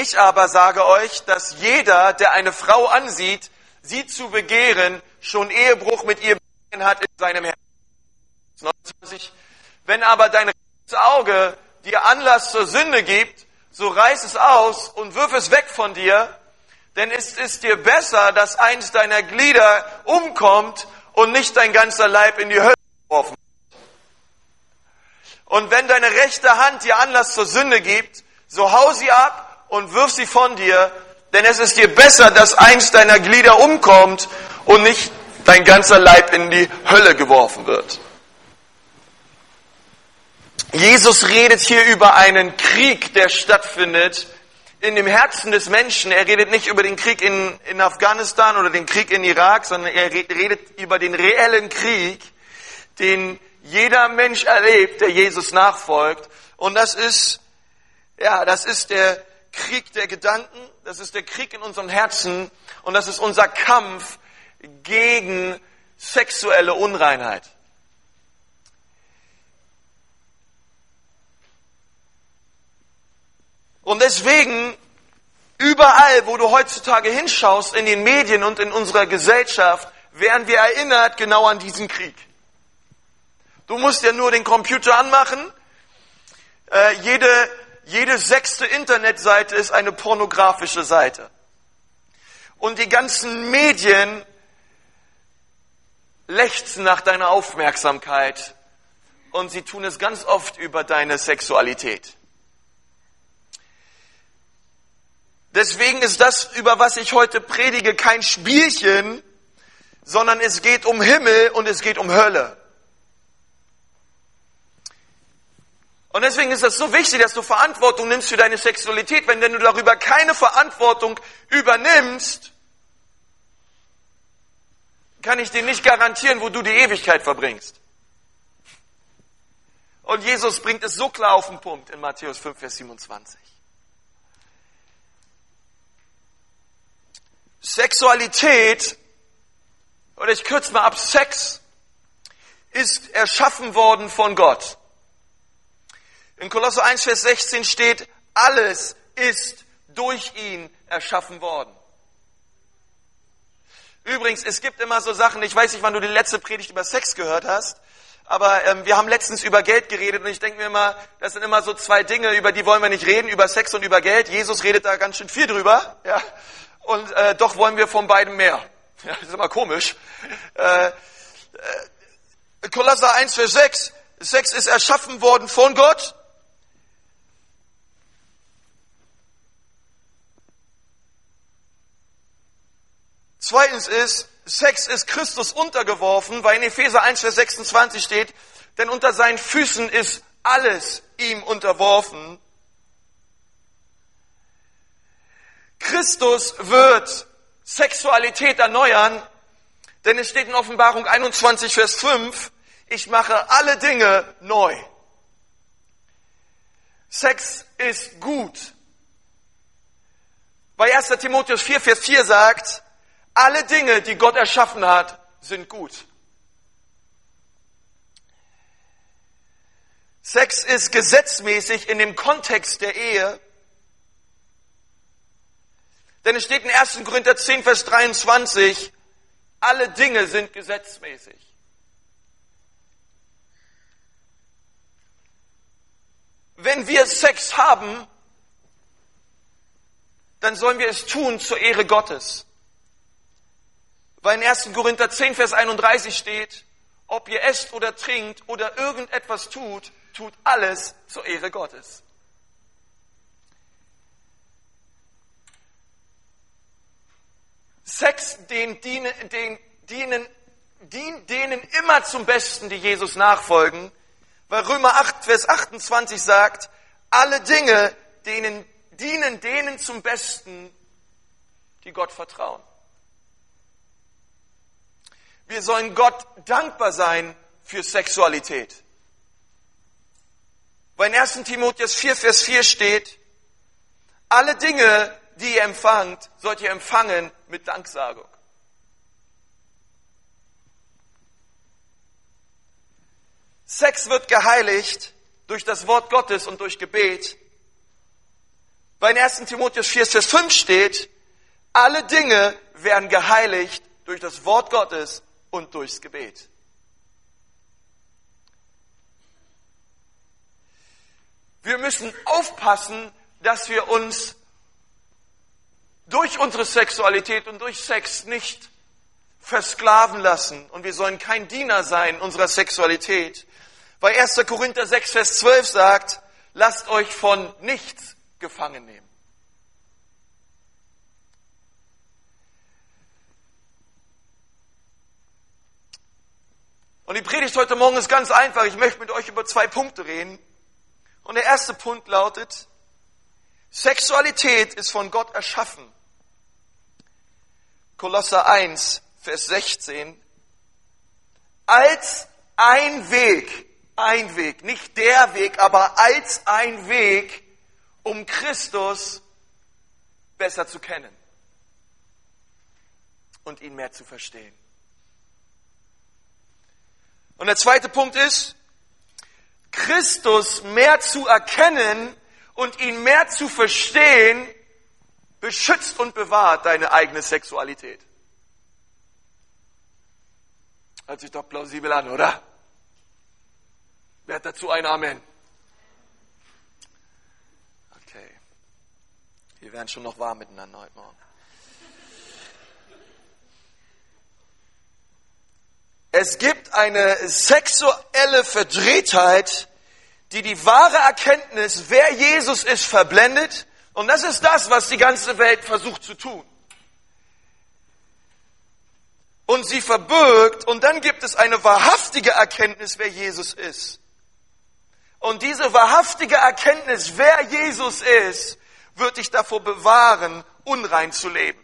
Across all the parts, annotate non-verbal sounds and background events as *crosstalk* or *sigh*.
Ich aber sage euch, dass jeder, der eine Frau ansieht, sie zu begehren, schon Ehebruch mit ihr begangen hat in seinem Herzen. 29. Wenn aber dein Auge dir Anlass zur Sünde gibt, so reiß es aus und wirf es weg von dir, denn es ist dir besser, dass eins deiner Glieder umkommt und nicht dein ganzer Leib in die Hölle geworfen wird. Und wenn deine rechte Hand dir Anlass zur Sünde gibt, so hau sie ab und wirf sie von dir, denn es ist dir besser, dass eins deiner Glieder umkommt und nicht dein ganzer Leib in die Hölle geworfen wird. Jesus redet hier über einen Krieg, der stattfindet in dem Herzen des Menschen. Er redet nicht über den Krieg in, in Afghanistan oder den Krieg in Irak, sondern er redet über den reellen Krieg, den jeder Mensch erlebt, der Jesus nachfolgt. Und das ist, ja, das ist der Krieg der Gedanken, das ist der Krieg in unserem Herzen und das ist unser Kampf gegen sexuelle Unreinheit. Und deswegen, überall, wo du heutzutage hinschaust, in den Medien und in unserer Gesellschaft, werden wir erinnert genau an diesen Krieg. Du musst ja nur den Computer anmachen. Äh, jede, jede sechste Internetseite ist eine pornografische Seite. Und die ganzen Medien lechzen nach deiner Aufmerksamkeit und sie tun es ganz oft über deine Sexualität. Deswegen ist das, über was ich heute predige, kein Spielchen, sondern es geht um Himmel und es geht um Hölle. Und deswegen ist es so wichtig, dass du Verantwortung nimmst für deine Sexualität. Wenn du darüber keine Verantwortung übernimmst, kann ich dir nicht garantieren, wo du die Ewigkeit verbringst. Und Jesus bringt es so klar auf den Punkt in Matthäus 5, Vers 27. Sexualität, oder ich kürze mal ab, Sex ist erschaffen worden von Gott. In Kolosse 1, Vers 16 steht, alles ist durch ihn erschaffen worden. Übrigens, es gibt immer so Sachen, ich weiß nicht, wann du die letzte Predigt über Sex gehört hast, aber ähm, wir haben letztens über Geld geredet und ich denke mir immer, das sind immer so zwei Dinge, über die wollen wir nicht reden, über Sex und über Geld. Jesus redet da ganz schön viel drüber. Ja und äh, doch wollen wir von beiden mehr. *laughs* Ja, das ist immer komisch. Äh, äh, Kolosser 1, Vers 6. Sex ist erschaffen worden von Gott. Zweitens ist, Sex ist Christus untergeworfen, weil in Epheser 1, Vers 26 steht, denn unter seinen Füßen ist alles ihm unterworfen. Christus wird Sexualität erneuern, denn es steht in Offenbarung 21, Vers 5, ich mache alle Dinge neu. Sex ist gut. Weil 1. Timotheus 4, Vers 4 sagt, alle Dinge, die Gott erschaffen hat, sind gut. Sex ist gesetzmäßig in dem Kontext der Ehe denn es steht in 1. Korinther 10, Vers 23, alle Dinge sind gesetzmäßig. Wenn wir Sex haben, dann sollen wir es tun zur Ehre Gottes. Weil in 1. Korinther 10, Vers 31 steht, ob ihr esst oder trinkt oder irgendetwas tut, tut alles zur Ehre Gottes. Sex den dienen, den, dienen, dient denen immer zum Besten, die Jesus nachfolgen, weil Römer 8, Vers 28 sagt, alle Dinge denen, dienen denen zum Besten, die Gott vertrauen. Wir sollen Gott dankbar sein für Sexualität. Weil in 1. Timotheus 4, Vers 4 steht, alle Dinge die ihr empfangt, sollt ihr empfangen mit Danksagung. Sex wird geheiligt durch das Wort Gottes und durch Gebet. Weil in 1. Timotheus 4, Vers 5 steht, alle Dinge werden geheiligt durch das Wort Gottes und durchs Gebet. Wir müssen aufpassen, dass wir uns durch unsere Sexualität und durch Sex nicht versklaven lassen. Und wir sollen kein Diener sein unserer Sexualität. Weil 1. Korinther 6, Vers 12 sagt, lasst euch von nichts gefangen nehmen. Und die Predigt heute Morgen ist ganz einfach. Ich möchte mit euch über zwei Punkte reden. Und der erste Punkt lautet, Sexualität ist von Gott erschaffen. Kolosser 1, Vers 16. Als ein Weg, ein Weg, nicht der Weg, aber als ein Weg, um Christus besser zu kennen und ihn mehr zu verstehen. Und der zweite Punkt ist, Christus mehr zu erkennen und ihn mehr zu verstehen, beschützt und bewahrt deine eigene Sexualität. Hört sich doch plausibel an, oder? Wer hat dazu ein Amen? Okay. Wir werden schon noch warm miteinander heute Morgen. Es gibt eine sexuelle Verdrehtheit, die die wahre Erkenntnis, wer Jesus ist, verblendet. Und das ist das, was die ganze Welt versucht zu tun. Und sie verbirgt, und dann gibt es eine wahrhaftige Erkenntnis, wer Jesus ist. Und diese wahrhaftige Erkenntnis, wer Jesus ist, wird dich davor bewahren, unrein zu leben.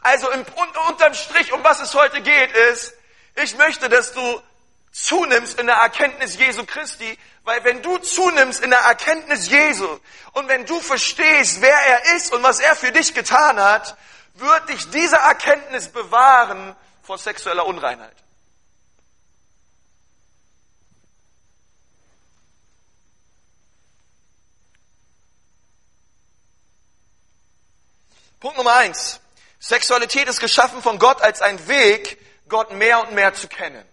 Also im, unterm Strich, um was es heute geht, ist, ich möchte, dass du zunimmst in der Erkenntnis Jesu Christi, weil wenn du zunimmst in der Erkenntnis Jesu und wenn du verstehst, wer er ist und was er für dich getan hat, wird dich diese Erkenntnis bewahren vor sexueller Unreinheit. Punkt Nummer eins. Sexualität ist geschaffen von Gott als ein Weg, Gott mehr und mehr zu kennen.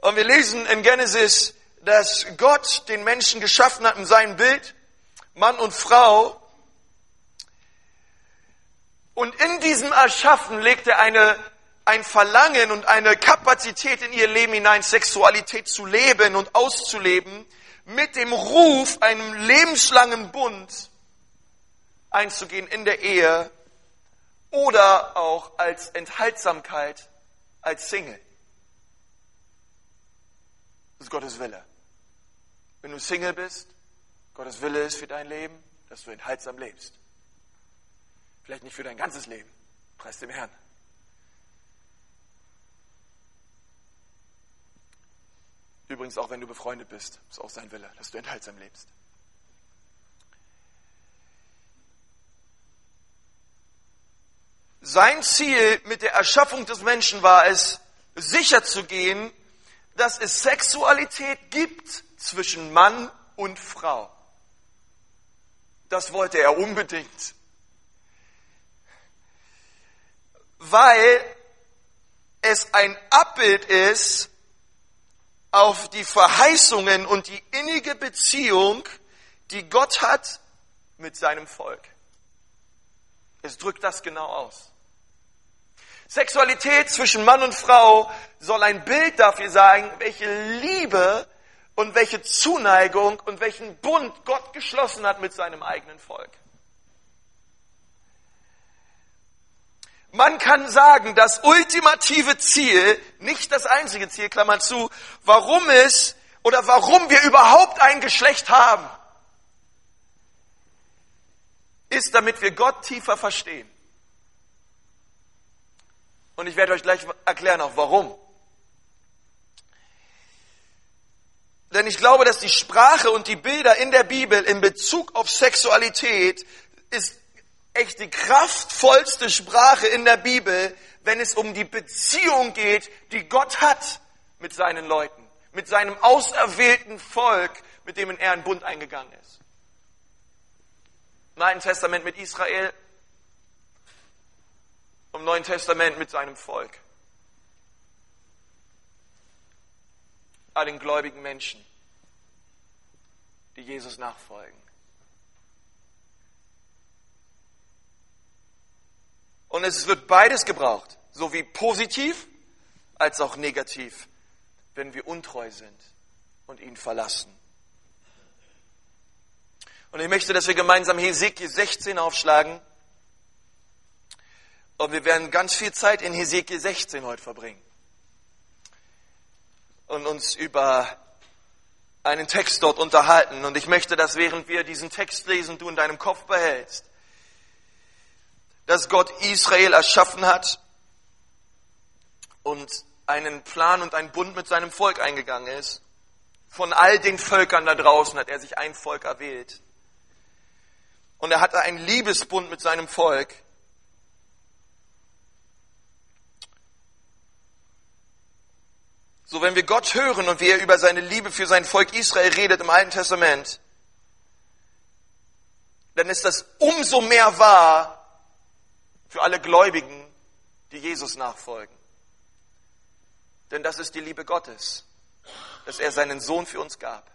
Und wir lesen in Genesis, dass Gott den Menschen geschaffen hat in seinem Bild, Mann und Frau. Und in diesem Erschaffen legt er eine, ein Verlangen und eine Kapazität in ihr Leben hinein, Sexualität zu leben und auszuleben, mit dem Ruf, einem lebenslangen Bund einzugehen in der Ehe oder auch als Enthaltsamkeit, als Single. Das ist Gottes Wille. Wenn du Single bist, Gottes Wille ist für dein Leben, dass du enthaltsam lebst. Vielleicht nicht für dein ganzes Leben. Preis dem Herrn. Übrigens auch wenn du befreundet bist, ist auch sein Wille, dass du enthaltsam lebst. Sein Ziel mit der Erschaffung des Menschen war es, sicherzugehen, dass es Sexualität gibt zwischen Mann und Frau. Das wollte er unbedingt. Weil es ein Abbild ist auf die Verheißungen und die innige Beziehung, die Gott hat mit seinem Volk. Es drückt das genau aus. Sexualität zwischen Mann und Frau soll ein Bild dafür sein, welche Liebe und welche Zuneigung und welchen Bund Gott geschlossen hat mit seinem eigenen Volk. Man kann sagen, das ultimative Ziel, nicht das einzige Ziel, Klammer zu, warum es oder warum wir überhaupt ein Geschlecht haben, ist, damit wir Gott tiefer verstehen. Und ich werde euch gleich erklären auch warum. Denn ich glaube, dass die Sprache und die Bilder in der Bibel in Bezug auf Sexualität ist echt die kraftvollste Sprache in der Bibel, wenn es um die Beziehung geht, die Gott hat mit seinen Leuten, mit seinem auserwählten Volk, mit dem er in Bund eingegangen ist. Im Alten Testament mit Israel, im Neuen Testament mit seinem Volk. Allen gläubigen Menschen, die Jesus nachfolgen. Und es wird beides gebraucht, sowie positiv als auch negativ, wenn wir untreu sind und ihn verlassen. Und ich möchte, dass wir gemeinsam Hesekiel 16 aufschlagen. Und wir werden ganz viel Zeit in Hesekiel 16 heute verbringen. Und uns über einen Text dort unterhalten. Und ich möchte, dass während wir diesen Text lesen, du in deinem Kopf behältst, dass Gott Israel erschaffen hat und einen Plan und einen Bund mit seinem Volk eingegangen ist. Von all den Völkern da draußen hat er sich ein Volk erwählt. Und er hatte einen Liebesbund mit seinem Volk. So, wenn wir Gott hören und wie er über seine Liebe für sein Volk Israel redet im Alten Testament, dann ist das umso mehr wahr für alle Gläubigen, die Jesus nachfolgen. Denn das ist die Liebe Gottes, dass er seinen Sohn für uns gab.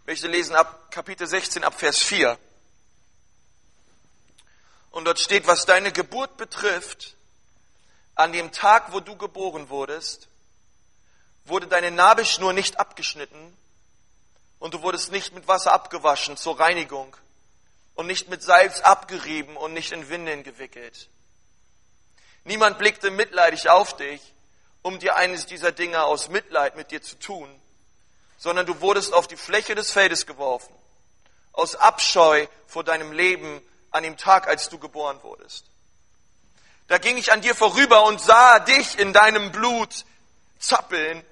Ich möchte lesen ab Kapitel 16, ab Vers 4. Und dort steht, was deine Geburt betrifft, an dem Tag, wo du geboren wurdest, wurde deine Nabelschnur nicht abgeschnitten und du wurdest nicht mit Wasser abgewaschen zur Reinigung und nicht mit Salz abgerieben und nicht in Windeln gewickelt. Niemand blickte mitleidig auf dich, um dir eines dieser Dinge aus Mitleid mit dir zu tun, sondern du wurdest auf die Fläche des Feldes geworfen, aus Abscheu vor deinem Leben an dem Tag, als du geboren wurdest. Da ging ich an dir vorüber und sah dich in deinem Blut zappeln.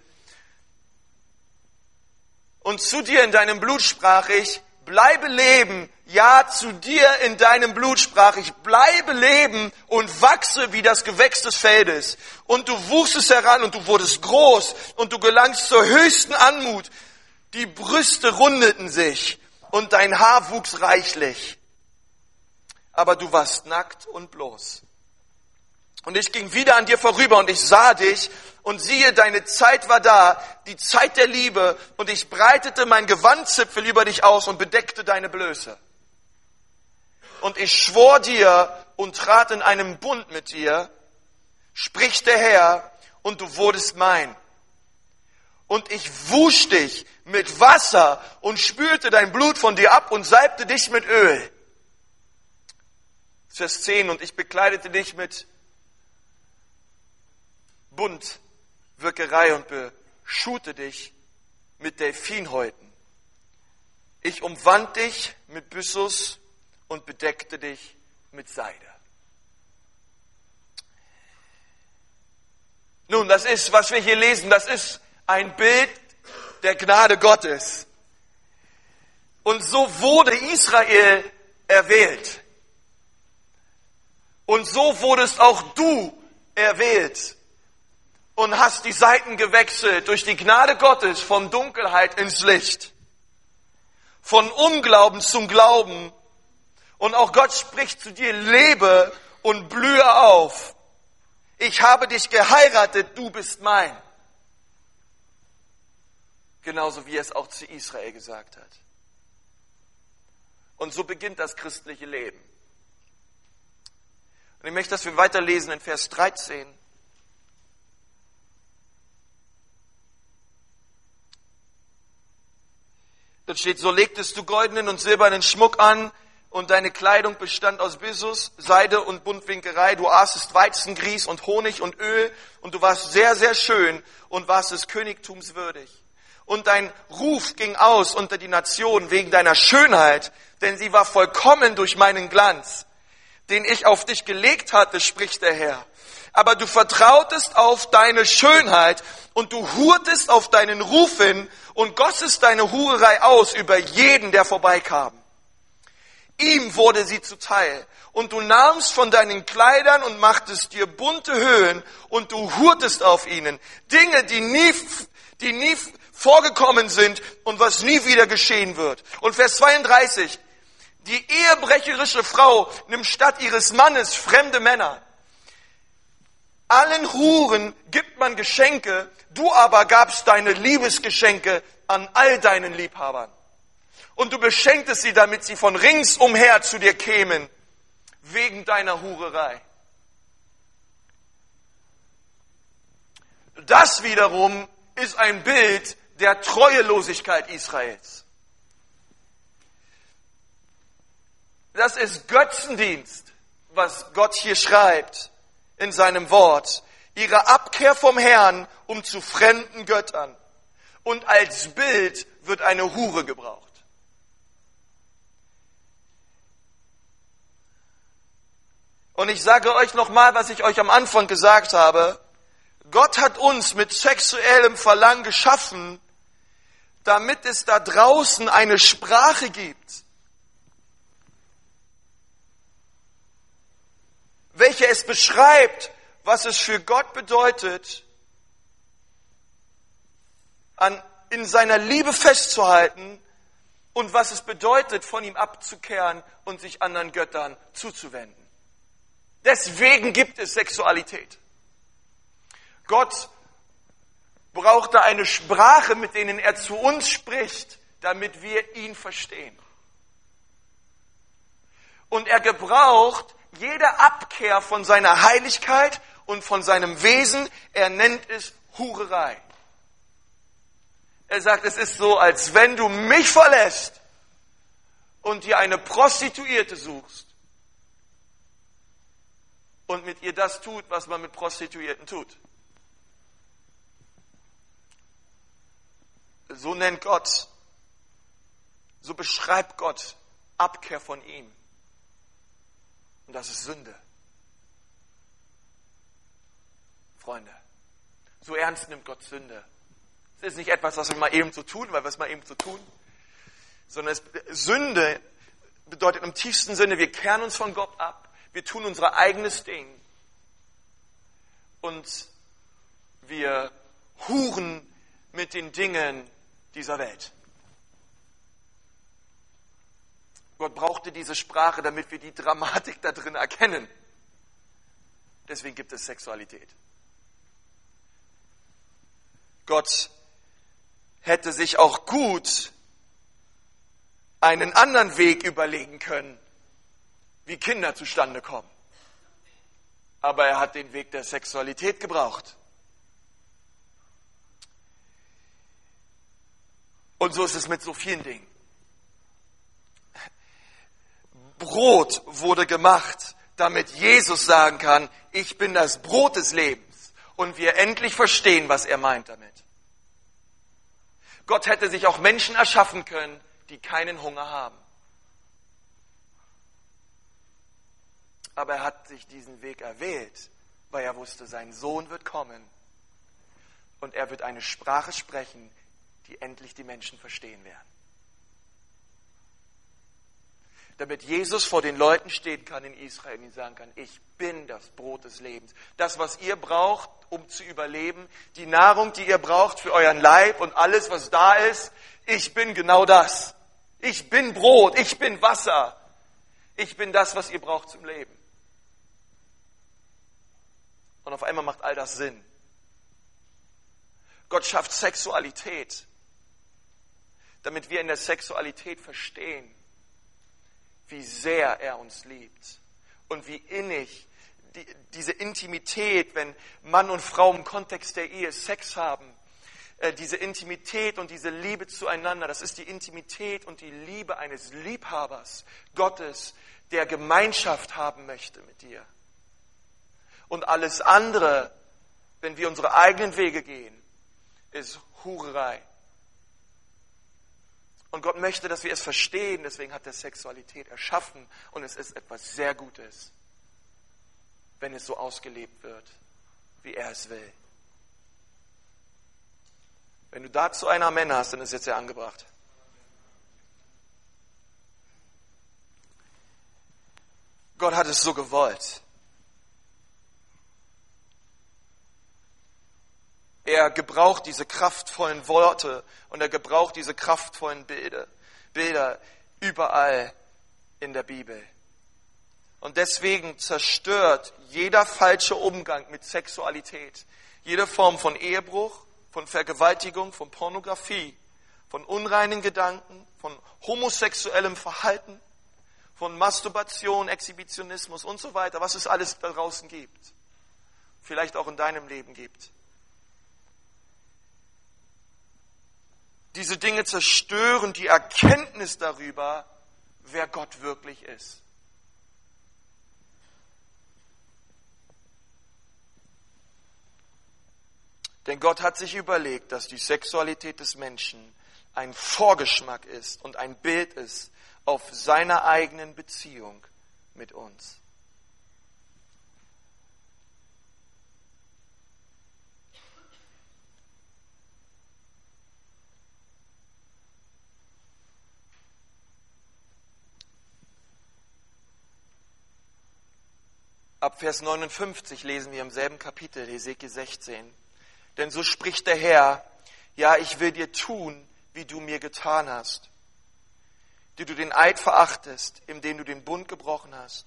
Und zu dir in deinem Blut sprach ich, bleibe leben, ja, zu dir in deinem Blut sprach ich, bleibe leben und wachse wie das Gewächs des Feldes. Und du wuchsest heran und du wurdest groß und du gelangst zur höchsten Anmut. Die Brüste rundeten sich und dein Haar wuchs reichlich. Aber du warst nackt und bloß. Und ich ging wieder an dir vorüber und ich sah dich und siehe, deine Zeit war da, die Zeit der Liebe und ich breitete mein Gewandzipfel über dich aus und bedeckte deine Blöße. Und ich schwor dir und trat in einem Bund mit dir, spricht der Herr, und du wurdest mein. Und ich wusch dich mit Wasser und spülte dein Blut von dir ab und salbte dich mit Öl. Vers 10, und ich bekleidete dich mit Buntwirkerei und beschute dich mit Delfinhäuten. Ich umwand dich mit Byssus und bedeckte dich mit Seide. Nun, das ist, was wir hier lesen, das ist ein Bild der Gnade Gottes. Und so wurde Israel erwählt. Und so wurdest auch du erwählt und hast die Seiten gewechselt durch die Gnade Gottes von Dunkelheit ins Licht, von Unglauben zum Glauben. Und auch Gott spricht zu dir, lebe und blühe auf. Ich habe dich geheiratet, du bist mein. Genauso wie er es auch zu Israel gesagt hat. Und so beginnt das christliche Leben. Und ich möchte, dass wir weiterlesen in Vers 13. Dort steht, so legtest du goldenen und silbernen Schmuck an und deine Kleidung bestand aus Bissus, Seide und Buntwinkerei. Du aßest Weizengrieß und Honig und Öl und du warst sehr, sehr schön und warst des Königtums würdig. Und dein Ruf ging aus unter die Nation wegen deiner Schönheit, denn sie war vollkommen durch meinen Glanz, den ich auf dich gelegt hatte, spricht der Herr aber du vertrautest auf deine Schönheit und du hurtest auf deinen Ruf hin und gossest deine Hurerei aus über jeden, der vorbeikam. Ihm wurde sie zuteil. Und du nahmst von deinen Kleidern und machtest dir bunte Höhen und du hurtest auf ihnen. Dinge, die nie, die nie vorgekommen sind und was nie wieder geschehen wird. Und Vers 32. Die ehebrecherische Frau nimmt statt ihres Mannes fremde Männer. Allen Huren gibt man Geschenke, du aber gabst deine Liebesgeschenke an all deinen Liebhabern. Und du beschenktest sie, damit sie von ringsumher zu dir kämen, wegen deiner Hurerei. Das wiederum ist ein Bild der Treuelosigkeit Israels. Das ist Götzendienst, was Gott hier schreibt in seinem Wort. Ihre Abkehr vom Herrn, um zu fremden Göttern. Und als Bild wird eine Hure gebraucht. Und ich sage euch nochmal, was ich euch am Anfang gesagt habe. Gott hat uns mit sexuellem Verlangen geschaffen, damit es da draußen eine Sprache gibt, welche es beschreibt, was es für Gott bedeutet, an, in seiner Liebe festzuhalten und was es bedeutet, von ihm abzukehren und sich anderen Göttern zuzuwenden. Deswegen gibt es Sexualität. Gott brauchte eine Sprache, mit denen er zu uns spricht, damit wir ihn verstehen. Und er gebraucht jede Abkehr von seiner Heiligkeit und von seinem Wesen. Er nennt es Hurerei. Er sagt, es ist so, als wenn du mich verlässt und dir eine Prostituierte suchst und mit ihr das tut, was man mit Prostituierten tut. So nennt Gott, so beschreibt Gott Abkehr von ihm. Und das ist Sünde. Freunde, so ernst nimmt Gott Sünde. Es ist nicht etwas, was wir mal eben so tun, weil wir es mal eben so tun, sondern es, Sünde bedeutet im tiefsten Sinne, wir kehren uns von Gott ab, wir tun unser eigenes Ding und wir huren mit den Dingen dieser Welt. Gott brauchte diese Sprache, damit wir die Dramatik da drin erkennen. Deswegen gibt es Sexualität. Gott hätte sich auch gut einen anderen Weg überlegen können, wie Kinder zustande kommen. Aber er hat den Weg der Sexualität gebraucht. Und so ist es mit so vielen Dingen. Brot wurde gemacht, damit Jesus sagen kann, ich bin das Brot des Lebens. Und wir endlich verstehen, was er meint damit. Gott hätte sich auch Menschen erschaffen können, die keinen Hunger haben. Aber er hat sich diesen Weg erwählt, weil er wusste, sein Sohn wird kommen und er wird eine Sprache sprechen, die endlich die Menschen verstehen werden. Damit Jesus vor den Leuten stehen kann in Israel und ihnen sagen kann, ich bin das Brot des Lebens. Das, was ihr braucht, um zu überleben, die Nahrung, die ihr braucht für euren Leib und alles, was da ist, ich bin genau das. Ich bin Brot, ich bin Wasser. Ich bin das, was ihr braucht zum Leben. Und auf einmal macht all das Sinn. Gott schafft Sexualität damit wir in der Sexualität verstehen, wie sehr er uns liebt und wie innig die, diese Intimität, wenn Mann und Frau im Kontext der Ehe Sex haben, äh, diese Intimität und diese Liebe zueinander, das ist die Intimität und die Liebe eines Liebhabers Gottes, der Gemeinschaft haben möchte mit dir. Und alles andere, wenn wir unsere eigenen Wege gehen, ist Hurerei. Und Gott möchte, dass wir es verstehen. Deswegen hat er Sexualität erschaffen. Und es ist etwas sehr Gutes, wenn es so ausgelebt wird, wie er es will. Wenn du dazu einer Männer hast, dann ist jetzt ja angebracht. Gott hat es so gewollt. Er gebraucht diese kraftvollen Worte und er gebraucht diese kraftvollen Bilder, Bilder überall in der Bibel. Und deswegen zerstört jeder falsche Umgang mit Sexualität, jede Form von Ehebruch, von Vergewaltigung, von Pornografie, von unreinen Gedanken, von homosexuellem Verhalten, von Masturbation, Exhibitionismus und so weiter, was es alles da draußen gibt. Vielleicht auch in deinem Leben gibt. Diese Dinge zerstören die Erkenntnis darüber, wer Gott wirklich ist. Denn Gott hat sich überlegt, dass die Sexualität des Menschen ein Vorgeschmack ist und ein Bild ist auf seiner eigenen Beziehung mit uns. Ab Vers 59 lesen wir im selben Kapitel, Hesekiel 16. Denn so spricht der Herr, ja, ich will dir tun, wie du mir getan hast, die du den Eid verachtest, in dem du den Bund gebrochen hast.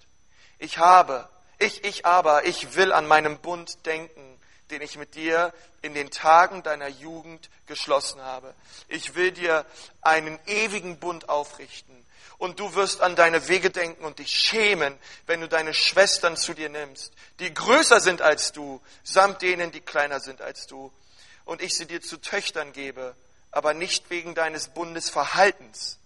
Ich habe, ich, ich aber, ich will an meinem Bund denken, den ich mit dir in den Tagen deiner Jugend geschlossen habe. Ich will dir einen ewigen Bund aufrichten. Und du wirst an deine Wege denken und dich schämen, wenn du deine Schwestern zu dir nimmst, die größer sind als du, samt denen, die kleiner sind als du. Und ich sie dir zu Töchtern gebe, aber nicht wegen deines Bundesverhaltens.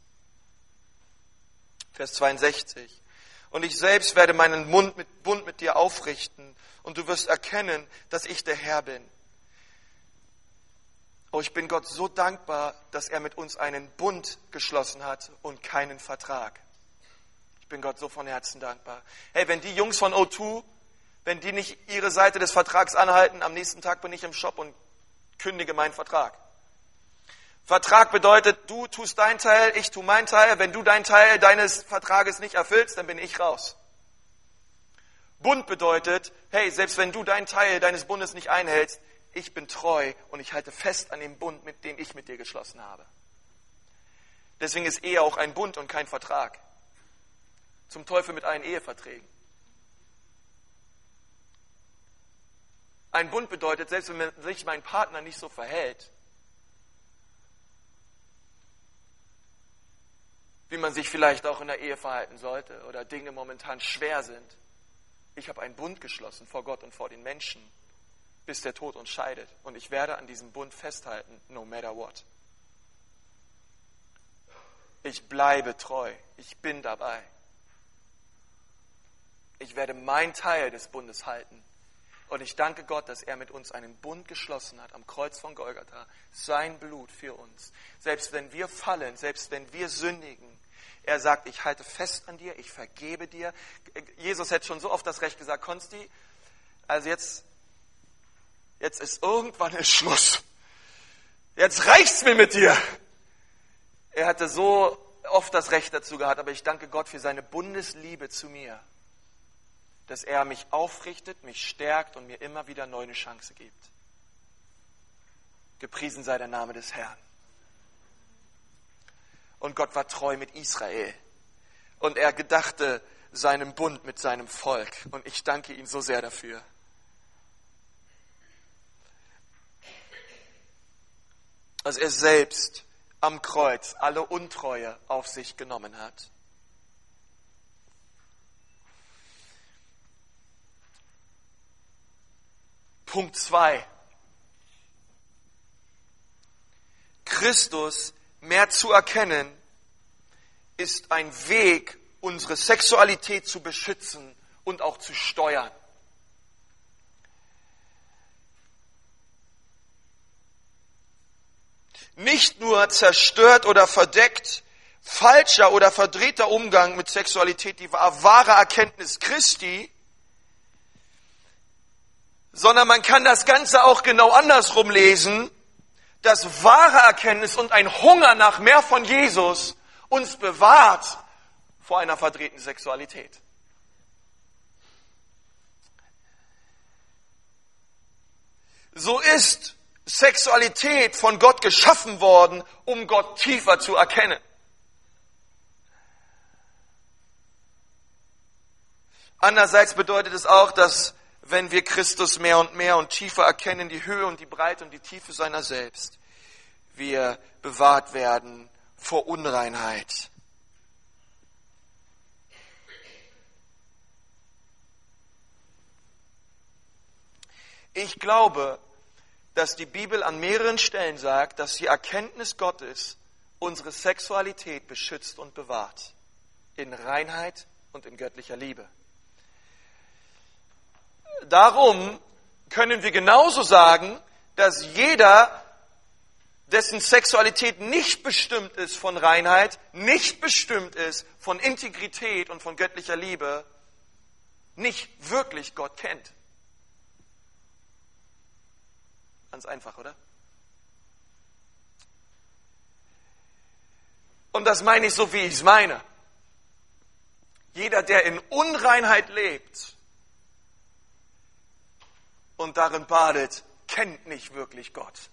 Vers 62. Und ich selbst werde meinen Mund mit, Bund mit dir aufrichten und du wirst erkennen, dass ich der Herr bin. Oh, ich bin Gott so dankbar, dass er mit uns einen Bund geschlossen hat und keinen Vertrag. Ich bin Gott so von Herzen dankbar. Hey, wenn die Jungs von O2, wenn die nicht ihre Seite des Vertrags anhalten, am nächsten Tag bin ich im Shop und kündige meinen Vertrag. Vertrag bedeutet, du tust dein Teil, ich tu mein Teil. Wenn du dein Teil deines Vertrages nicht erfüllst, dann bin ich raus. Bund bedeutet, hey, selbst wenn du deinen Teil deines Bundes nicht einhältst, ich bin treu und ich halte fest an dem Bund, mit dem ich mit dir geschlossen habe. Deswegen ist Ehe auch ein Bund und kein Vertrag. Zum Teufel mit allen Eheverträgen. Ein Bund bedeutet, selbst wenn sich mein Partner nicht so verhält, wie man sich vielleicht auch in der Ehe verhalten sollte oder Dinge momentan schwer sind, ich habe einen Bund geschlossen vor Gott und vor den Menschen, bis der Tod uns scheidet. Und ich werde an diesem Bund festhalten, no matter what. Ich bleibe treu. Ich bin dabei. Ich werde mein Teil des Bundes halten. Und ich danke Gott, dass er mit uns einen Bund geschlossen hat am Kreuz von Golgatha. Sein Blut für uns. Selbst wenn wir fallen, selbst wenn wir sündigen, er sagt, ich halte fest an dir, ich vergebe dir. Jesus hätte schon so oft das Recht gesagt, Konsti, also jetzt, jetzt ist irgendwann ein Schluss. Jetzt reicht's mir mit dir. Er hatte so oft das Recht dazu gehabt, aber ich danke Gott für seine Bundesliebe zu mir, dass er mich aufrichtet, mich stärkt und mir immer wieder neu eine Chance gibt. Gepriesen sei der Name des Herrn. Und Gott war treu mit Israel. Und er gedachte seinem Bund mit seinem Volk. Und ich danke ihm so sehr dafür. Dass er selbst am Kreuz alle Untreue auf sich genommen hat. Punkt 2. Christus mehr zu erkennen, ist ein Weg, unsere Sexualität zu beschützen und auch zu steuern. Nicht nur zerstört oder verdeckt falscher oder verdrehter Umgang mit Sexualität die wahre Erkenntnis Christi, sondern man kann das Ganze auch genau andersrum lesen dass wahre Erkenntnis und ein Hunger nach mehr von Jesus uns bewahrt vor einer verdrehten Sexualität. So ist Sexualität von Gott geschaffen worden, um Gott tiefer zu erkennen. Andererseits bedeutet es auch, dass wenn wir Christus mehr und mehr und tiefer erkennen, die Höhe und die Breite und die Tiefe seiner selbst, wir bewahrt werden vor Unreinheit. Ich glaube, dass die Bibel an mehreren Stellen sagt, dass die Erkenntnis Gottes unsere Sexualität beschützt und bewahrt. In Reinheit und in göttlicher Liebe. Darum können wir genauso sagen, dass jeder, dessen Sexualität nicht bestimmt ist von Reinheit, nicht bestimmt ist von Integrität und von göttlicher Liebe, nicht wirklich Gott kennt. Ganz einfach, oder? Und das meine ich so, wie ich es meine. Jeder, der in Unreinheit lebt und darin badet, kennt nicht wirklich Gott.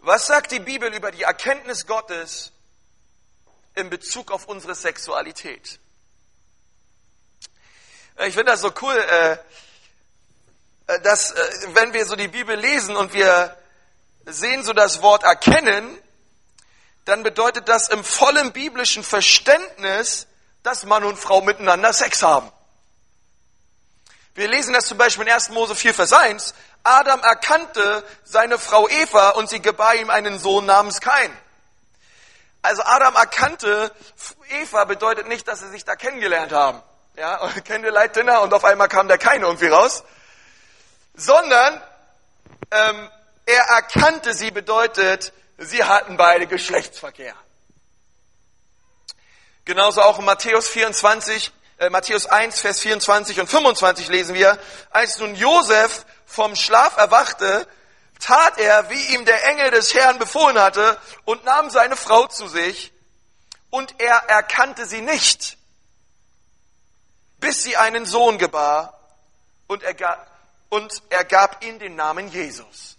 Was sagt die Bibel über die Erkenntnis Gottes in Bezug auf unsere Sexualität? Ich finde das so cool, äh, äh, dass äh, wenn wir so die Bibel lesen und wir sehen so das Wort erkennen, dann bedeutet das im vollen biblischen Verständnis, dass Mann und Frau miteinander Sex haben. Wir lesen das zum Beispiel in 1. Mose 4, Vers 1. Adam erkannte seine Frau Eva und sie gebar ihm einen Sohn namens Kain. Also Adam erkannte Eva bedeutet nicht, dass sie sich da kennengelernt haben ja, und *laughs* Candlelight Dinner? Und auf einmal kam der keine irgendwie raus, sondern ähm, er erkannte sie bedeutet, sie hatten beide Geschlechtsverkehr. Genauso auch in Matthäus 24, äh, Matthäus 1, Vers 24 und 25 lesen wir, als nun Josef vom Schlaf erwachte, tat er, wie ihm der Engel des Herrn befohlen hatte, und nahm seine Frau zu sich, und er erkannte sie nicht bis sie einen Sohn gebar und er gab, und er gab ihm den Namen Jesus.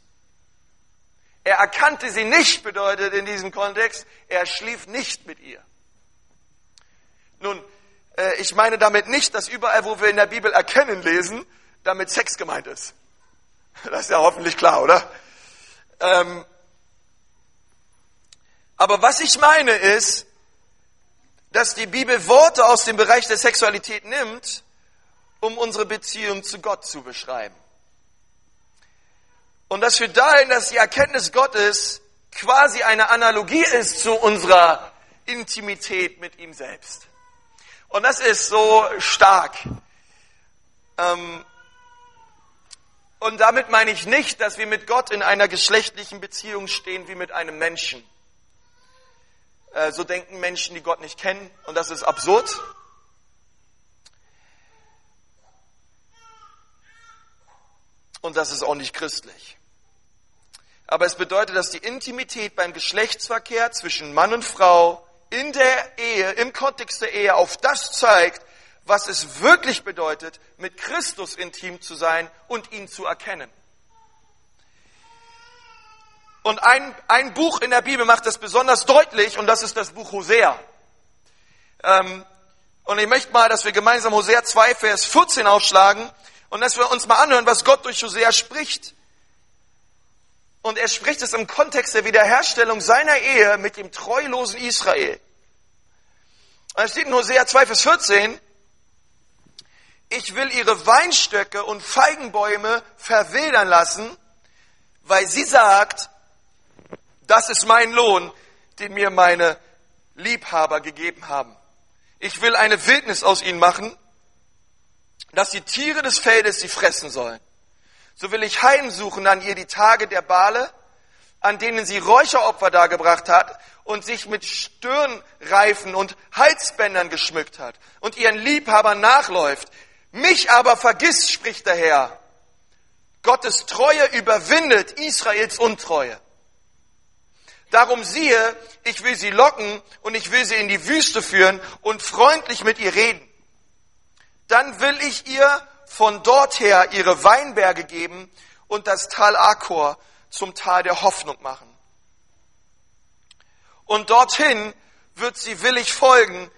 Er erkannte sie nicht, bedeutet in diesem Kontext, er schlief nicht mit ihr. Nun, äh, ich meine damit nicht, dass überall, wo wir in der Bibel erkennen lesen, damit Sex gemeint ist. *laughs* Das ist ja hoffentlich klar, oder? Ähm, aber was ich meine ist, dass die Bibel Worte aus dem Bereich der Sexualität nimmt, um unsere Beziehung zu Gott zu beschreiben. Und das führt dahin, dass die Erkenntnis Gottes quasi eine Analogie ist zu unserer Intimität mit ihm selbst. Und das ist so stark. Ähm, und damit meine ich nicht, dass wir mit Gott in einer geschlechtlichen Beziehung stehen wie mit einem Menschen. Äh, so denken Menschen, die Gott nicht kennen. Und das ist absurd. Und das ist auch nicht christlich. Aber es bedeutet, dass die Intimität beim Geschlechtsverkehr zwischen Mann und Frau in der Ehe, im Kontext der Ehe auf das zeigt, was es wirklich bedeutet, mit Christus intim zu sein und ihn zu erkennen. Und ein, ein Buch in der Bibel macht das besonders deutlich und das ist das Buch Hosea. Ähm, und ich möchte mal, dass wir gemeinsam Hosea 2, Vers 14 aufschlagen und dass wir uns mal anhören, was Gott durch Hosea spricht. Und er spricht es im Kontext der Wiederherstellung seiner Ehe mit dem treulosen Israel. Und es steht in Hosea 2, Vers 14, ich will ihre Weinstöcke und Feigenbäume verwildern lassen, weil sie sagt, das ist mein Lohn, den mir meine Liebhaber gegeben haben. Ich will eine Wildnis aus ihnen machen, dass die Tiere des Feldes sie fressen sollen. So will ich heimsuchen an ihr die Tage der Bale, an denen sie Räucheropfer dargebracht hat und sich mit Stirnreifen und Halsbändern geschmückt hat und ihren Liebhabern nachläuft. Mich aber vergiss, spricht der Herr. Gottes Treue überwindet Israels Untreue. Darum siehe, ich will sie locken und ich will sie in die Wüste führen und freundlich mit ihr reden. Dann will ich ihr von dort her ihre Weinberge geben und das Tal Akor zum Tal der Hoffnung machen. Und dorthin wird sie willig folgen,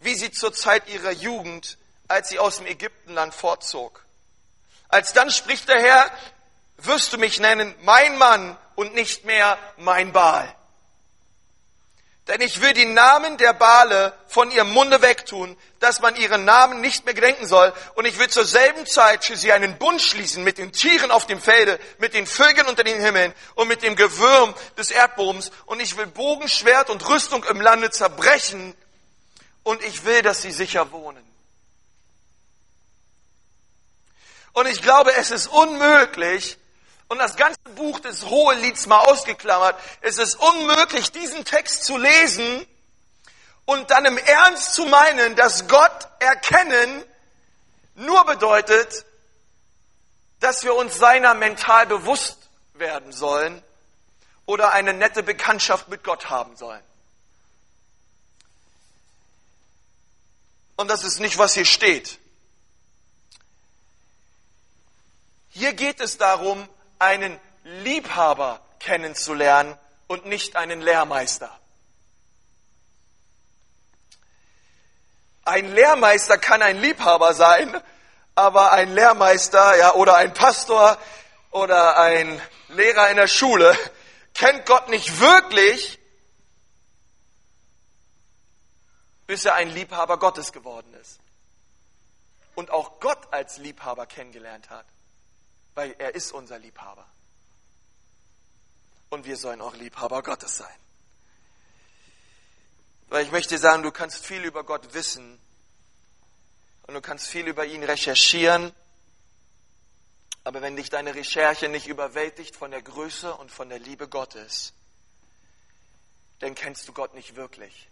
wie sie zur Zeit ihrer Jugend, als sie aus dem Ägyptenland fortzog. Als dann spricht der Herr, wirst du mich nennen mein Mann und nicht mehr mein Baal. Denn ich will die Namen der Bale von ihrem Munde wegtun, dass man ihren Namen nicht mehr gedenken soll. Und ich will zur selben Zeit für sie einen Bund schließen mit den Tieren auf dem Felde, mit den Vögeln unter den Himmeln und mit dem Gewürm des Erdbodens. Und ich will Bogen, Schwert und Rüstung im Lande zerbrechen. Und ich will, dass sie sicher wohnen. Und ich glaube, es ist unmöglich, und das ganze Buch des Hohelieds mal ausgeklammert, es ist unmöglich, diesen Text zu lesen und dann im Ernst zu meinen, dass Gott erkennen nur bedeutet, dass wir uns seiner mental bewusst werden sollen oder eine nette Bekanntschaft mit Gott haben sollen. Und das ist nicht, was hier steht. Hier geht es darum, einen Liebhaber kennenzulernen und nicht einen Lehrmeister. Ein Lehrmeister kann ein Liebhaber sein, aber ein Lehrmeister, ja, oder ein Pastor oder ein Lehrer in der Schule kennt Gott nicht wirklich, bis er ein Liebhaber Gottes geworden ist. Und auch Gott als Liebhaber kennengelernt hat weil er ist unser Liebhaber. Und wir sollen auch Liebhaber Gottes sein. Weil ich möchte sagen, du kannst viel über Gott wissen und du kannst viel über ihn recherchieren, aber wenn dich deine Recherche nicht überwältigt von der Größe und von der Liebe Gottes, dann kennst du Gott nicht wirklich.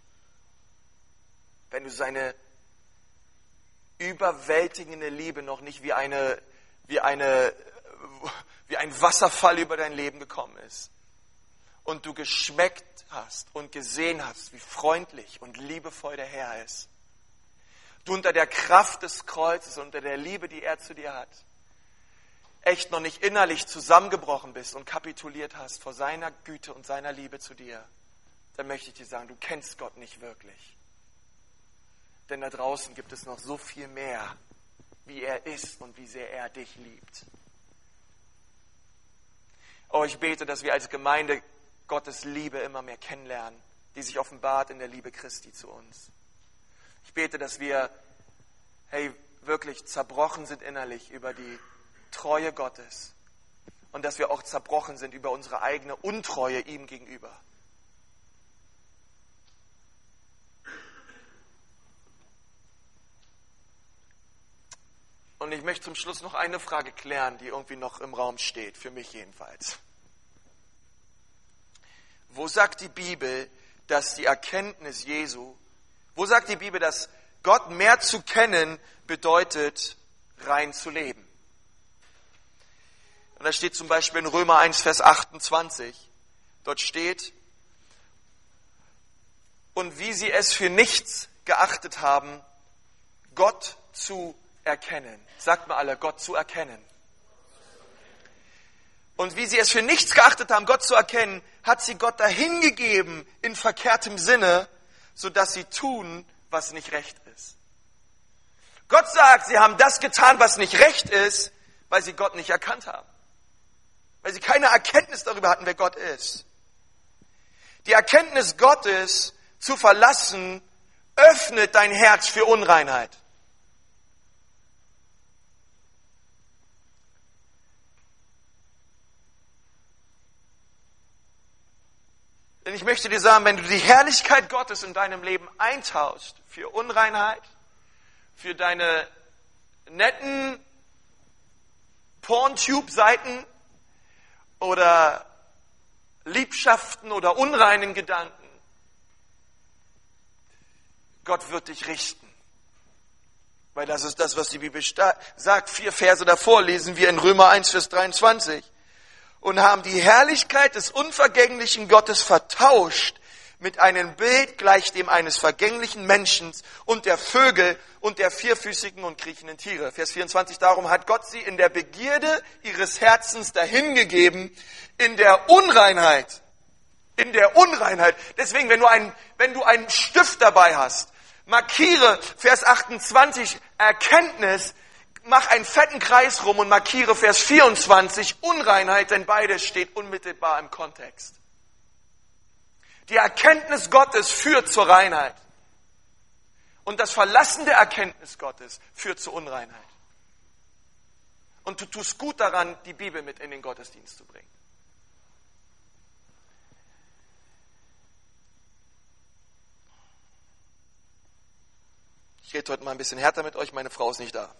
Wenn du seine überwältigende Liebe noch nicht wie eine, wie eine wie ein Wasserfall über dein Leben gekommen ist und du geschmeckt hast und gesehen hast, wie freundlich und liebevoll der Herr ist, du unter der Kraft des Kreuzes, unter der Liebe, die er zu dir hat, echt noch nicht innerlich zusammengebrochen bist und kapituliert hast vor seiner Güte und seiner Liebe zu dir, dann möchte ich dir sagen, du kennst Gott nicht wirklich. Denn da draußen gibt es noch so viel mehr, wie er ist und wie sehr er dich liebt. Oh, ich bete, dass wir als Gemeinde Gottes Liebe immer mehr kennenlernen, die sich offenbart in der Liebe Christi zu uns. Ich bete, dass wir, hey, wirklich zerbrochen sind innerlich über die Treue Gottes und dass wir auch zerbrochen sind über unsere eigene Untreue ihm gegenüber. Und ich möchte zum Schluss noch eine Frage klären, die irgendwie noch im Raum steht, für mich jedenfalls. Wo sagt die Bibel, dass die Erkenntnis Jesu, wo sagt die Bibel, dass Gott mehr zu kennen bedeutet, rein zu leben? Und da steht zum Beispiel in Römer 1, Vers 28, dort steht, und wie sie es für nichts geachtet haben, Gott zu erkennen. Sagt mal alle, Gott zu erkennen. Und wie sie es für nichts geachtet haben, Gott zu erkennen, hat sie Gott dahingegeben in verkehrtem Sinne, sodass sie tun, was nicht recht ist. Gott sagt, sie haben das getan, was nicht recht ist, weil sie Gott nicht erkannt haben. Weil sie keine Erkenntnis darüber hatten, wer Gott ist. Die Erkenntnis Gottes zu verlassen, öffnet dein Herz für Unreinheit. Denn ich möchte dir sagen, wenn du die Herrlichkeit Gottes in deinem Leben eintauschst für Unreinheit, für deine netten Porntube-Seiten oder Liebschaften oder unreinen Gedanken, Gott wird dich richten. Weil das ist das, was die Bibel sagt. Vier Verse davor lesen wir in Römer 1, Vers 23 und haben die Herrlichkeit des unvergänglichen Gottes vertauscht mit einem Bild gleich dem eines vergänglichen Menschen und der Vögel und der vierfüßigen und kriechenden Tiere. Vers 24, darum hat Gott sie in der Begierde ihres Herzens dahingegeben, in der Unreinheit, in der Unreinheit. Deswegen, wenn du einen, wenn du einen Stift dabei hast, markiere Vers 28 Erkenntnis, mach einen fetten Kreis rum und markiere Vers 24 Unreinheit, denn beides steht unmittelbar im Kontext. Die Erkenntnis Gottes führt zur Reinheit. Und das Verlassen der Erkenntnis Gottes führt zur Unreinheit. Und du tust gut daran, die Bibel mit in den Gottesdienst zu bringen. Ich rede heute mal ein bisschen härter mit euch, meine Frau ist nicht da.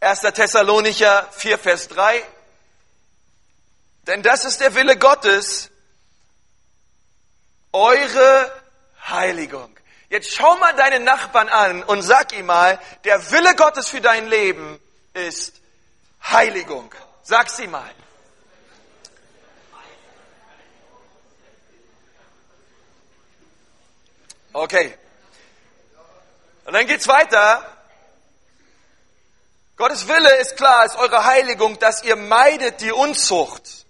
1. Thessalonicher 4, Vers 3. Denn das ist der Wille Gottes, eure Heiligung. Jetzt schau mal deinen Nachbarn an und sag ihm mal, der Wille Gottes für dein Leben ist Heiligung. Sag sie mal. Okay. Und dann geht's weiter. Gottes Wille ist klar, ist eure Heiligung, dass ihr meidet die Unzucht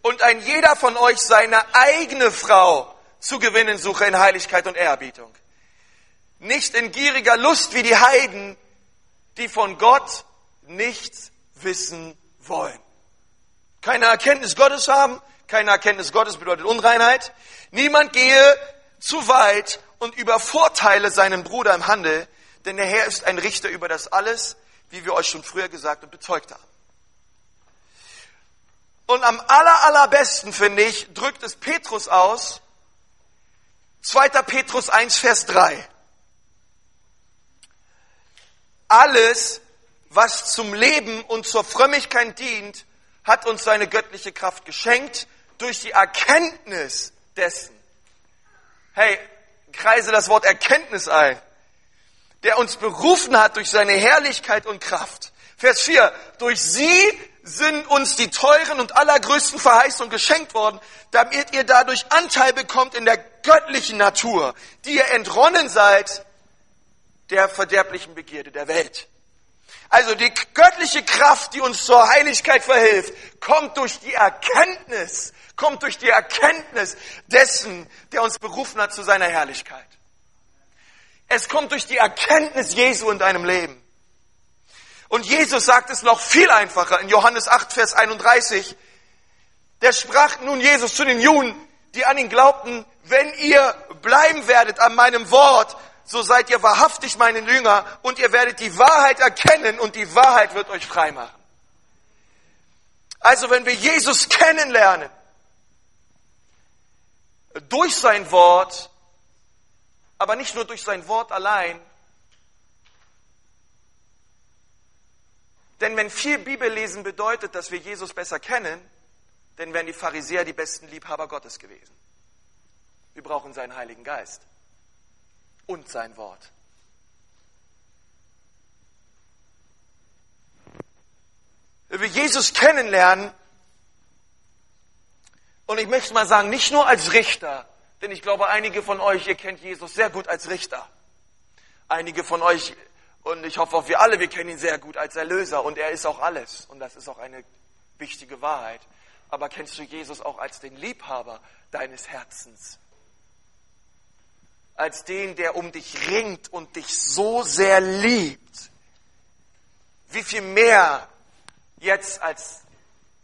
und ein jeder von euch seine eigene Frau zu gewinnen suche in Heiligkeit und Ehrerbietung. Nicht in gieriger Lust wie die Heiden, die von Gott nichts wissen wollen. Keine Erkenntnis Gottes haben, keine Erkenntnis Gottes bedeutet Unreinheit. Niemand gehe zu weit und übervorteile seinen Bruder im Handel, denn der Herr ist ein Richter über das alles wie wir euch schon früher gesagt und bezeugt haben. Und am aller, allerbesten, finde ich, drückt es Petrus aus, 2. Petrus 1, Vers 3. Alles, was zum Leben und zur Frömmigkeit dient, hat uns seine göttliche Kraft geschenkt durch die Erkenntnis dessen. Hey, kreise das Wort Erkenntnis ein der uns berufen hat durch seine Herrlichkeit und Kraft. Vers 4. Durch sie sind uns die teuren und allergrößten Verheißungen geschenkt worden, damit ihr dadurch Anteil bekommt in der göttlichen Natur, die ihr entronnen seid der verderblichen Begierde der Welt. Also die göttliche Kraft, die uns zur Heiligkeit verhilft, kommt durch die Erkenntnis, kommt durch die Erkenntnis dessen, der uns berufen hat zu seiner Herrlichkeit. Es kommt durch die Erkenntnis Jesu in deinem Leben. Und Jesus sagt es noch viel einfacher in Johannes 8, Vers 31. Der sprach nun Jesus zu den Juden, die an ihn glaubten, wenn ihr bleiben werdet an meinem Wort, so seid ihr wahrhaftig meine Jünger und ihr werdet die Wahrheit erkennen und die Wahrheit wird euch frei machen. Also wenn wir Jesus kennenlernen, durch sein Wort, aber nicht nur durch sein Wort allein. Denn wenn viel Bibellesen bedeutet, dass wir Jesus besser kennen, dann wären die Pharisäer die besten Liebhaber Gottes gewesen. Wir brauchen seinen Heiligen Geist und sein Wort. Wenn wir Jesus kennenlernen, und ich möchte mal sagen, nicht nur als Richter, denn ich glaube, einige von euch, ihr kennt Jesus sehr gut als Richter. Einige von euch, und ich hoffe auch wir alle, wir kennen ihn sehr gut als Erlöser. Und er ist auch alles. Und das ist auch eine wichtige Wahrheit. Aber kennst du Jesus auch als den Liebhaber deines Herzens? Als den, der um dich ringt und dich so sehr liebt. Wie viel mehr jetzt, als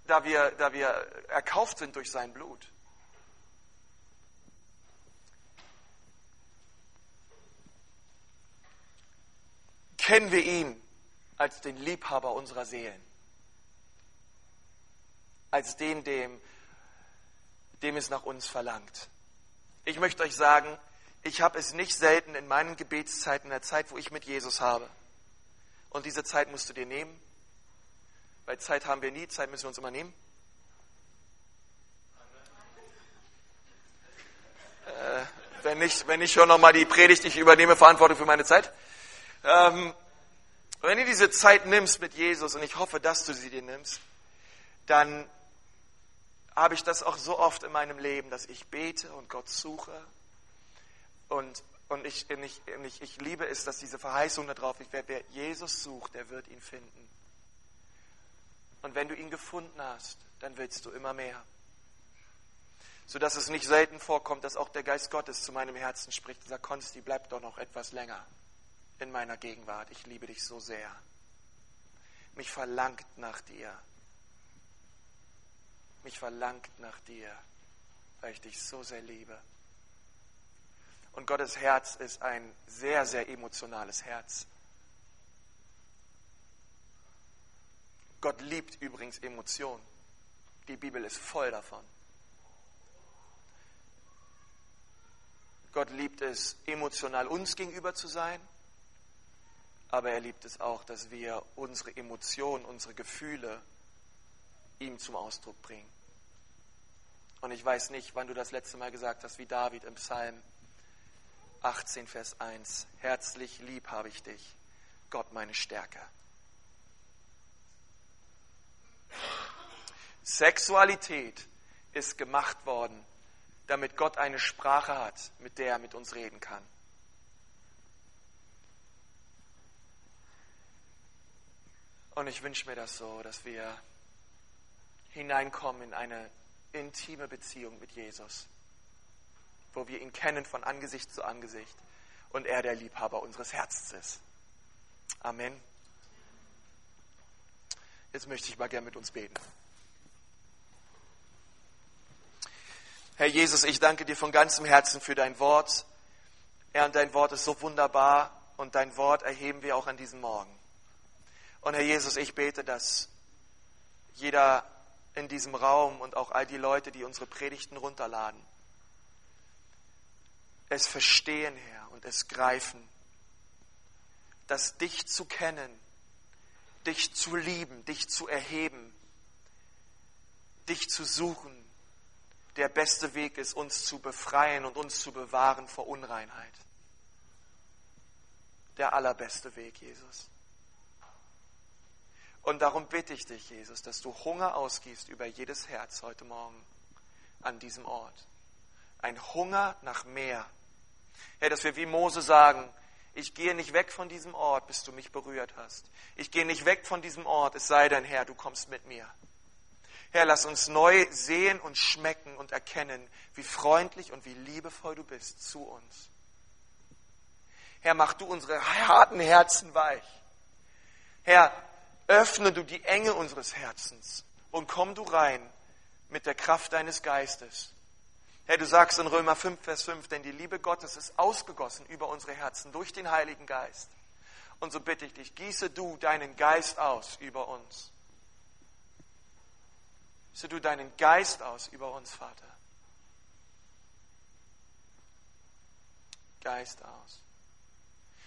da wir, da wir erkauft sind durch sein Blut. Kennen wir ihn als den Liebhaber unserer Seelen, als den, dem, dem es nach uns verlangt. Ich möchte euch sagen, ich habe es nicht selten in meinen Gebetszeiten, in der Zeit, wo ich mit Jesus habe. Und diese Zeit musst du dir nehmen, weil Zeit haben wir nie, Zeit müssen wir uns immer nehmen. Äh, wenn nicht, wenn nicht, hör nochmal die Predigt, ich übernehme Verantwortung für meine Zeit. Ähm, wenn du diese Zeit nimmst mit Jesus, und ich hoffe, dass du sie dir nimmst, dann habe ich das auch so oft in meinem Leben, dass ich bete und Gott suche. Und, und ich, ich, ich, ich liebe es, dass diese Verheißung da drauf ist, wer, wer Jesus sucht, der wird ihn finden. Und wenn du ihn gefunden hast, dann willst du immer mehr. Sodass es nicht selten vorkommt, dass auch der Geist Gottes zu meinem Herzen spricht und sagt, Konsti, bleib doch noch etwas länger in meiner Gegenwart. Ich liebe dich so sehr. Mich verlangt nach dir. Mich verlangt nach dir, weil ich dich so sehr liebe. Und Gottes Herz ist ein sehr, sehr emotionales Herz. Gott liebt übrigens Emotionen. Die Bibel ist voll davon. Gott liebt es, emotional uns gegenüber zu sein, aber er liebt es auch, dass wir unsere Emotionen, unsere Gefühle ihm zum Ausdruck bringen. Und ich weiß nicht, wann du das letzte Mal gesagt hast, wie David im Psalm 18, Vers 1. Herzlich lieb habe ich dich, Gott meine Stärke. Sexualität ist gemacht worden, damit Gott eine Sprache hat, mit der er mit uns reden kann. Und ich wünsche mir das so, dass wir hineinkommen in eine intime Beziehung mit Jesus, wo wir ihn kennen von Angesicht zu Angesicht und er der Liebhaber unseres Herzens ist. Amen. Jetzt möchte ich mal gern mit uns beten. Herr Jesus, ich danke dir von ganzem Herzen für dein Wort. Herr, und dein Wort ist so wunderbar und dein Wort erheben wir auch an diesem Morgen. Und Herr Jesus, ich bete, dass jeder in diesem Raum und auch all die Leute, die unsere Predigten runterladen, es verstehen, Herr, und es greifen, dass dich zu kennen, dich zu lieben, dich zu erheben, dich zu suchen, der beste Weg ist, uns zu befreien und uns zu bewahren vor Unreinheit. Der allerbeste Weg, Jesus. Und darum bitte ich dich, Jesus, dass du Hunger ausgießt über jedes Herz heute Morgen an diesem Ort. Ein Hunger nach mehr. Herr, dass wir wie Mose sagen, ich gehe nicht weg von diesem Ort, bis du mich berührt hast. Ich gehe nicht weg von diesem Ort, es sei denn, Herr, du kommst mit mir. Herr, lass uns neu sehen und schmecken und erkennen, wie freundlich und wie liebevoll du bist zu uns. Herr, mach du unsere harten Herzen weich. Herr, öffne du die Enge unseres Herzens und komm du rein mit der Kraft deines Geistes. Herr, du sagst in Römer 5, Vers 5, denn die Liebe Gottes ist ausgegossen über unsere Herzen durch den Heiligen Geist. Und so bitte ich dich, gieße du deinen Geist aus über uns. Gieße du deinen Geist aus über uns, Vater. Geist aus.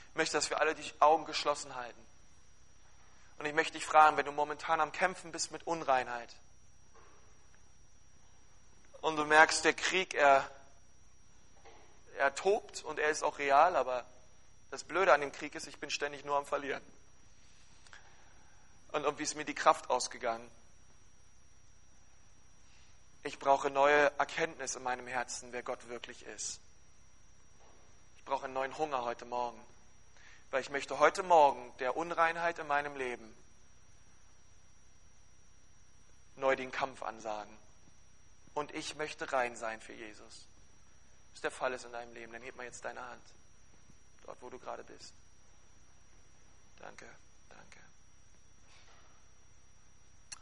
Ich möchte, dass wir alle die Augen geschlossen halten. Und ich möchte dich fragen, wenn du momentan am Kämpfen bist mit Unreinheit und du merkst, der Krieg, er, er tobt und er ist auch real, aber das Blöde an dem Krieg ist, ich bin ständig nur am Verlieren. Und irgendwie ist mir die Kraft ausgegangen. Ich brauche neue Erkenntnis in meinem Herzen, wer Gott wirklich ist. Ich brauche einen neuen Hunger heute Morgen weil ich möchte heute Morgen der Unreinheit in meinem Leben neu den Kampf ansagen. Und ich möchte rein sein für Jesus. Wenn der Fall ist in deinem Leben, dann heb mal jetzt deine Hand. Dort, wo du gerade bist. Danke, danke.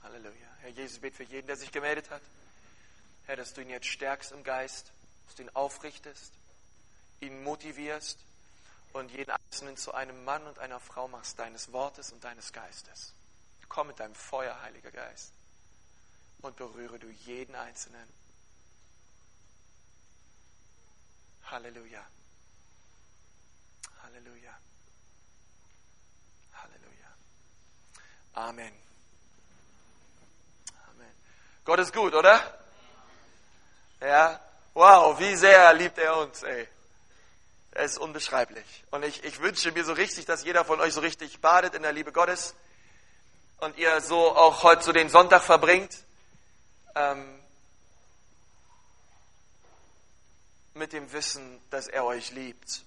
Halleluja. Herr Jesus, bet für jeden, der sich gemeldet hat. Herr, dass du ihn jetzt stärkst im Geist, dass du ihn aufrichtest, ihn motivierst und jeden Einzelnen zu einem Mann und einer Frau machst, deines Wortes und deines Geistes. Komm mit deinem Feuer, Heiliger Geist, und berühre du jeden Einzelnen. Halleluja. Halleluja. Halleluja. Amen. Amen. Gott ist gut, oder? Ja. Wow, wie sehr liebt er uns, ey. Es ist unbeschreiblich. Und ich, ich wünsche mir so richtig, dass jeder von euch so richtig badet in der Liebe Gottes und ihr so auch heute so den Sonntag verbringt. Ähm, mit dem Wissen, dass er euch liebt.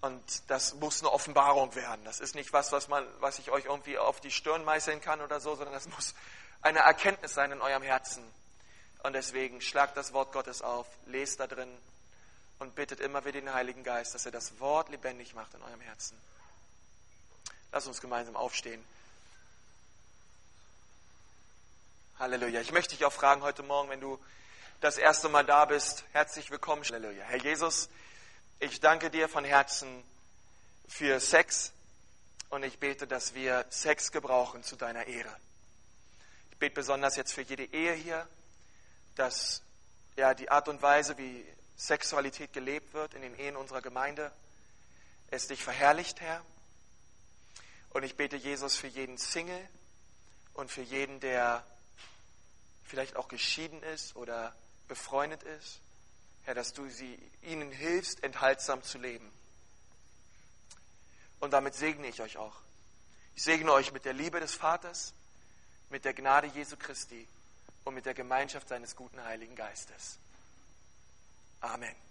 Und das muss eine Offenbarung werden. Das ist nicht was, was, man, was ich euch irgendwie auf die Stirn meißeln kann oder so, sondern das muss eine Erkenntnis sein in eurem Herzen. Und deswegen schlagt das Wort Gottes auf, lest da drin und bittet immer wieder den Heiligen Geist, dass er das Wort lebendig macht in eurem Herzen. Lass uns gemeinsam aufstehen. Halleluja. Ich möchte dich auch fragen heute Morgen, wenn du das erste Mal da bist, herzlich willkommen. Halleluja. Herr Jesus, ich danke dir von Herzen für Sex und ich bete, dass wir Sex gebrauchen zu deiner Ehre. Ich bete besonders jetzt für jede Ehe hier, dass ja, die Art und Weise, wie Sexualität gelebt wird in den Ehen unserer Gemeinde, es dich verherrlicht, Herr. Und ich bete Jesus für jeden Single und für jeden, der vielleicht auch geschieden ist oder befreundet ist, Herr, dass du sie, ihnen hilfst, enthaltsam zu leben. Und damit segne ich euch auch. Ich segne euch mit der Liebe des Vaters, mit der Gnade Jesu Christi und mit der Gemeinschaft seines guten Heiligen Geistes. Amen.